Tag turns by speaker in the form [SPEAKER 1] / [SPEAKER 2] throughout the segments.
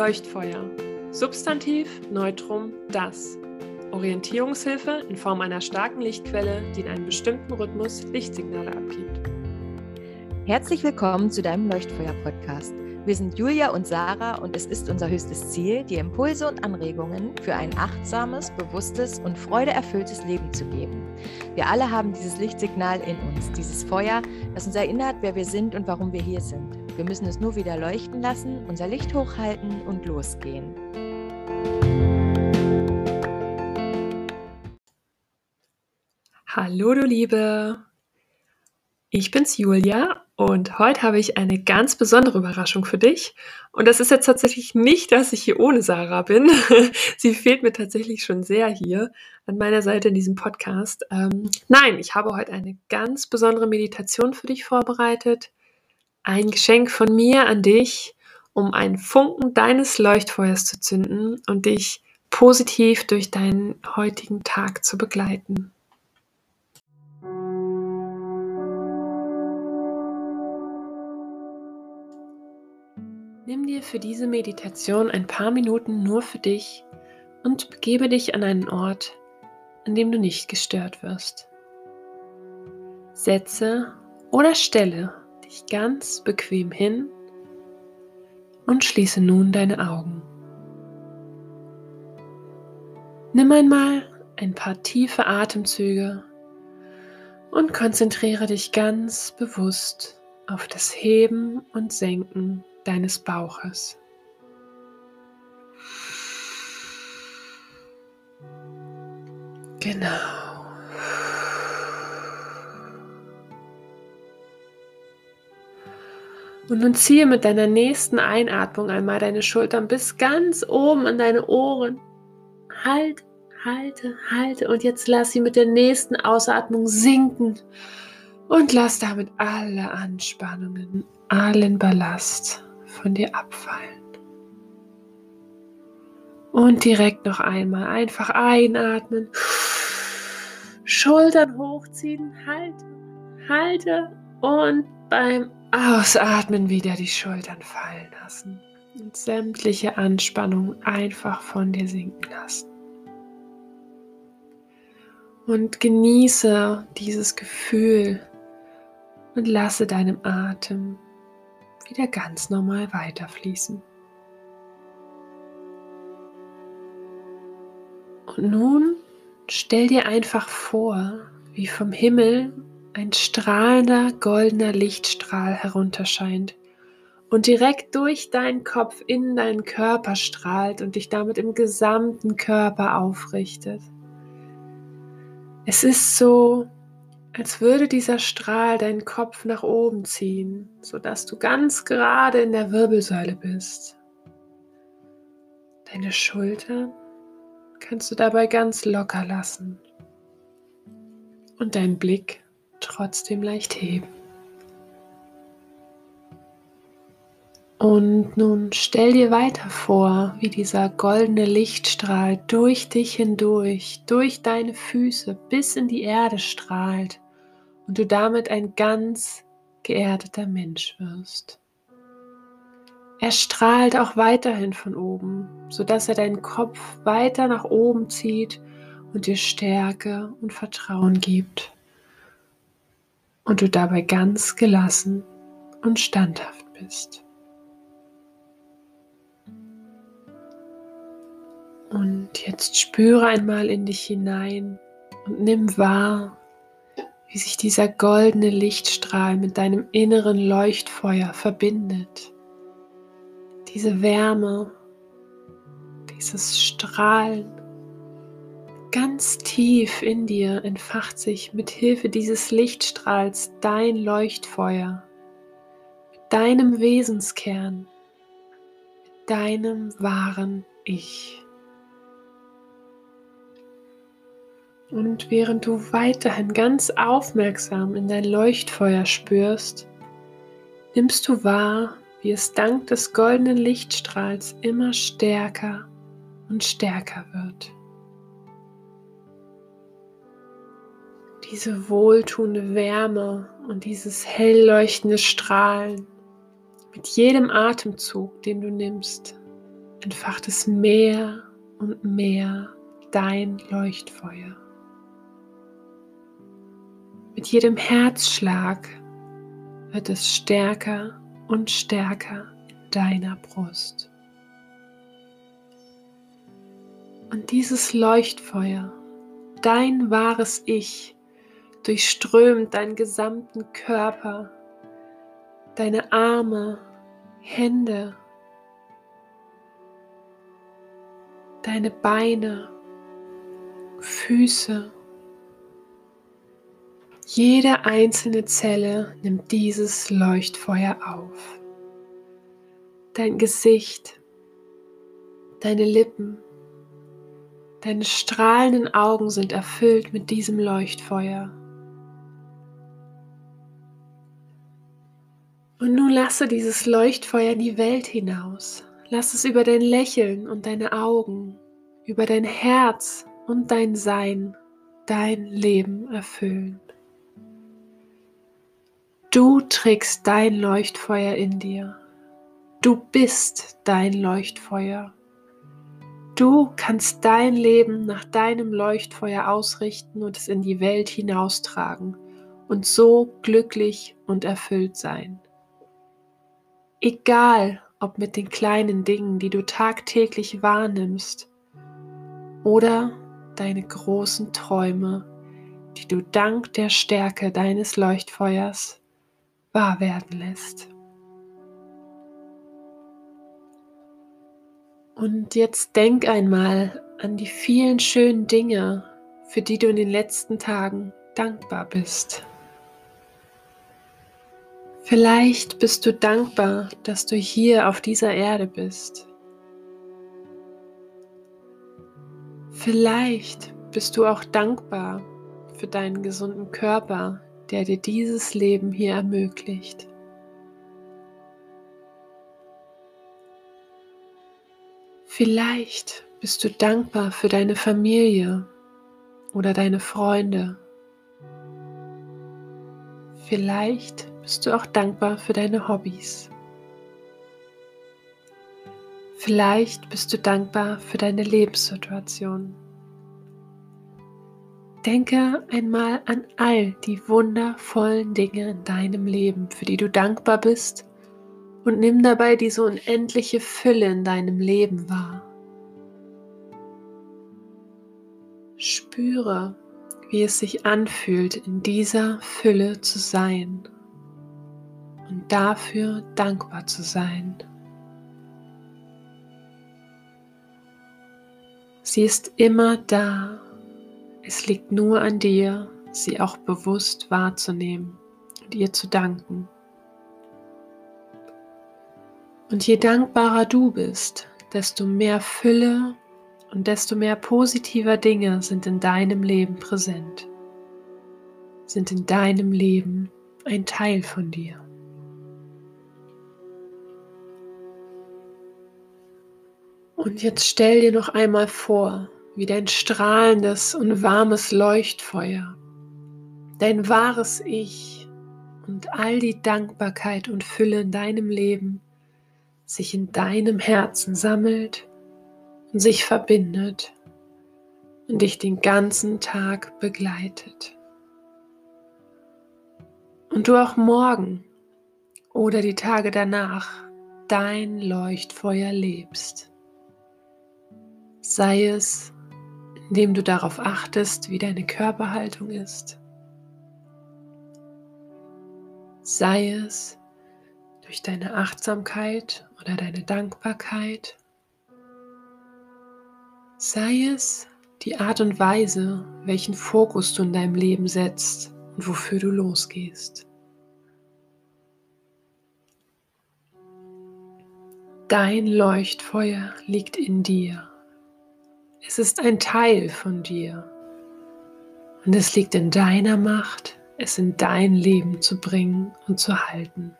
[SPEAKER 1] Leuchtfeuer. Substantiv, Neutrum, das. Orientierungshilfe in Form einer starken Lichtquelle, die in einem bestimmten Rhythmus Lichtsignale abgibt.
[SPEAKER 2] Herzlich willkommen zu deinem Leuchtfeuer-Podcast. Wir sind Julia und Sarah und es ist unser höchstes Ziel, dir Impulse und Anregungen für ein achtsames, bewusstes und freudeerfülltes Leben zu geben. Wir alle haben dieses Lichtsignal in uns, dieses Feuer, das uns erinnert, wer wir sind und warum wir hier sind. Wir müssen es nur wieder leuchten lassen, unser Licht hochhalten und losgehen.
[SPEAKER 1] Hallo du Liebe, ich bin's Julia und heute habe ich eine ganz besondere Überraschung für dich. Und das ist jetzt tatsächlich nicht, dass ich hier ohne Sarah bin. Sie fehlt mir tatsächlich schon sehr hier an meiner Seite in diesem Podcast. Ähm, nein, ich habe heute eine ganz besondere Meditation für dich vorbereitet ein Geschenk von mir an dich, um einen Funken deines Leuchtfeuers zu zünden und dich positiv durch deinen heutigen Tag zu begleiten. Nimm dir für diese Meditation ein paar Minuten nur für dich und begebe dich an einen Ort, an dem du nicht gestört wirst. Setze oder stelle dich ganz bequem hin und schließe nun deine Augen. Nimm einmal ein paar tiefe Atemzüge und konzentriere dich ganz bewusst auf das Heben und Senken deines Bauches. Genau. Und nun ziehe mit deiner nächsten Einatmung einmal deine Schultern bis ganz oben an deine Ohren. Halt, halte, halte. Und jetzt lass sie mit der nächsten Ausatmung sinken. Und lass damit alle Anspannungen, allen Ballast von dir abfallen. Und direkt noch einmal einfach einatmen. Schultern hochziehen, halte, halte und beim Ausatmen wieder die Schultern fallen lassen und sämtliche Anspannung einfach von dir sinken lassen. Und genieße dieses Gefühl und lasse deinem Atem wieder ganz normal weiterfließen. Und nun stell dir einfach vor, wie vom Himmel ein strahlender goldener Lichtstrahl herunterscheint und direkt durch deinen Kopf in deinen Körper strahlt und dich damit im gesamten Körper aufrichtet. Es ist so, als würde dieser Strahl deinen Kopf nach oben ziehen, sodass du ganz gerade in der Wirbelsäule bist. Deine Schultern kannst du dabei ganz locker lassen und dein Blick trotzdem leicht heben. Und nun stell dir weiter vor, wie dieser goldene Lichtstrahl durch dich hindurch, durch deine Füße bis in die Erde strahlt und du damit ein ganz geerdeter Mensch wirst. Er strahlt auch weiterhin von oben, sodass er deinen Kopf weiter nach oben zieht und dir Stärke und Vertrauen gibt und du dabei ganz gelassen und standhaft bist. Und jetzt spüre einmal in dich hinein und nimm wahr, wie sich dieser goldene Lichtstrahl mit deinem inneren Leuchtfeuer verbindet. Diese Wärme, dieses Strahlen Ganz tief in dir entfacht sich mit Hilfe dieses Lichtstrahls dein Leuchtfeuer, deinem Wesenskern, deinem wahren Ich. Und während du weiterhin ganz aufmerksam in dein Leuchtfeuer spürst, nimmst du wahr, wie es dank des goldenen Lichtstrahls immer stärker und stärker wird. Diese wohltuende Wärme und dieses hell leuchtende Strahlen mit jedem Atemzug, den du nimmst, entfacht es mehr und mehr dein Leuchtfeuer. Mit jedem Herzschlag wird es stärker und stärker in deiner Brust. Und dieses Leuchtfeuer, dein wahres Ich, durchströmt deinen gesamten Körper, deine Arme, Hände, deine Beine, Füße. Jede einzelne Zelle nimmt dieses Leuchtfeuer auf. Dein Gesicht, deine Lippen, deine strahlenden Augen sind erfüllt mit diesem Leuchtfeuer. Und nun lasse dieses Leuchtfeuer in die Welt hinaus. Lass es über dein Lächeln und deine Augen, über dein Herz und dein Sein, dein Leben erfüllen. Du trägst dein Leuchtfeuer in dir. Du bist dein Leuchtfeuer. Du kannst dein Leben nach deinem Leuchtfeuer ausrichten und es in die Welt hinaustragen und so glücklich und erfüllt sein. Egal, ob mit den kleinen Dingen, die du tagtäglich wahrnimmst, oder deine großen Träume, die du dank der Stärke deines Leuchtfeuers wahr werden lässt. Und jetzt denk einmal an die vielen schönen Dinge, für die du in den letzten Tagen dankbar bist. Vielleicht bist du dankbar, dass du hier auf dieser Erde bist. Vielleicht bist du auch dankbar für deinen gesunden Körper, der dir dieses Leben hier ermöglicht. Vielleicht bist du dankbar für deine Familie oder deine Freunde. Vielleicht bist du auch dankbar für deine Hobbys. Vielleicht bist du dankbar für deine Lebenssituation. Denke einmal an all die wundervollen Dinge in deinem Leben, für die du dankbar bist und nimm dabei diese unendliche Fülle in deinem Leben wahr. Spüre, wie es sich anfühlt, in dieser Fülle zu sein und dafür dankbar zu sein. Sie ist immer da. Es liegt nur an dir, sie auch bewusst wahrzunehmen und ihr zu danken. Und je dankbarer du bist, desto mehr Fülle und desto mehr positiver Dinge sind in deinem Leben präsent, sind in deinem Leben ein Teil von dir. Und jetzt stell dir noch einmal vor, wie dein strahlendes und warmes Leuchtfeuer, dein wahres Ich und all die Dankbarkeit und Fülle in deinem Leben sich in deinem Herzen sammelt und sich verbindet und dich den ganzen Tag begleitet. Und du auch morgen oder die Tage danach dein Leuchtfeuer lebst sei es, indem du darauf achtest, wie deine Körperhaltung ist, sei es durch deine Achtsamkeit oder deine Dankbarkeit, sei es die Art und Weise, welchen Fokus du in deinem Leben setzt und wofür du losgehst. Dein Leuchtfeuer liegt in dir. Es ist ein Teil von dir. Und es liegt in deiner Macht, es in dein Leben zu bringen und zu halten.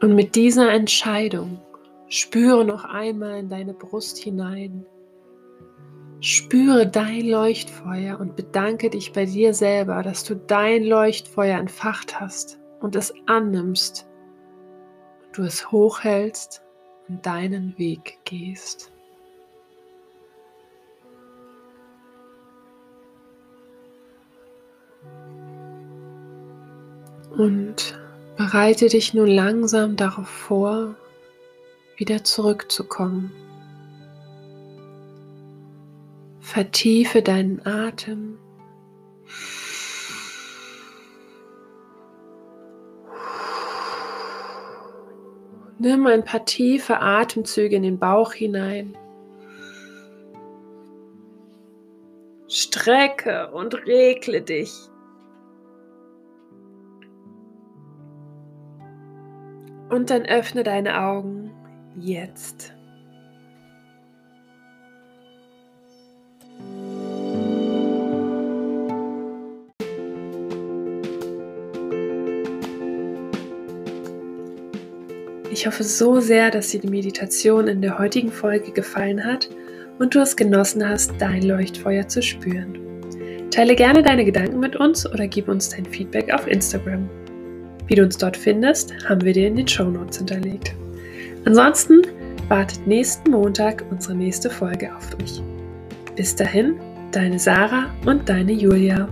[SPEAKER 1] Und mit dieser Entscheidung spüre noch einmal in deine Brust hinein. Spüre dein Leuchtfeuer und bedanke dich bei dir selber, dass du dein Leuchtfeuer entfacht hast und es annimmst. Und du es hochhältst und deinen Weg gehst. Und bereite dich nun langsam darauf vor, wieder zurückzukommen. Vertiefe deinen Atem. Nimm ein paar tiefe Atemzüge in den Bauch hinein. Strecke und regle dich. Und dann öffne deine Augen jetzt. Ich hoffe so sehr, dass dir die Meditation in der heutigen Folge gefallen hat und du es genossen hast, dein Leuchtfeuer zu spüren. Teile gerne deine Gedanken mit uns oder gib uns dein Feedback auf Instagram. Wie du uns dort findest, haben wir dir in den Show Notes hinterlegt. Ansonsten wartet nächsten Montag unsere nächste Folge auf dich. Bis dahin, deine Sarah und deine Julia.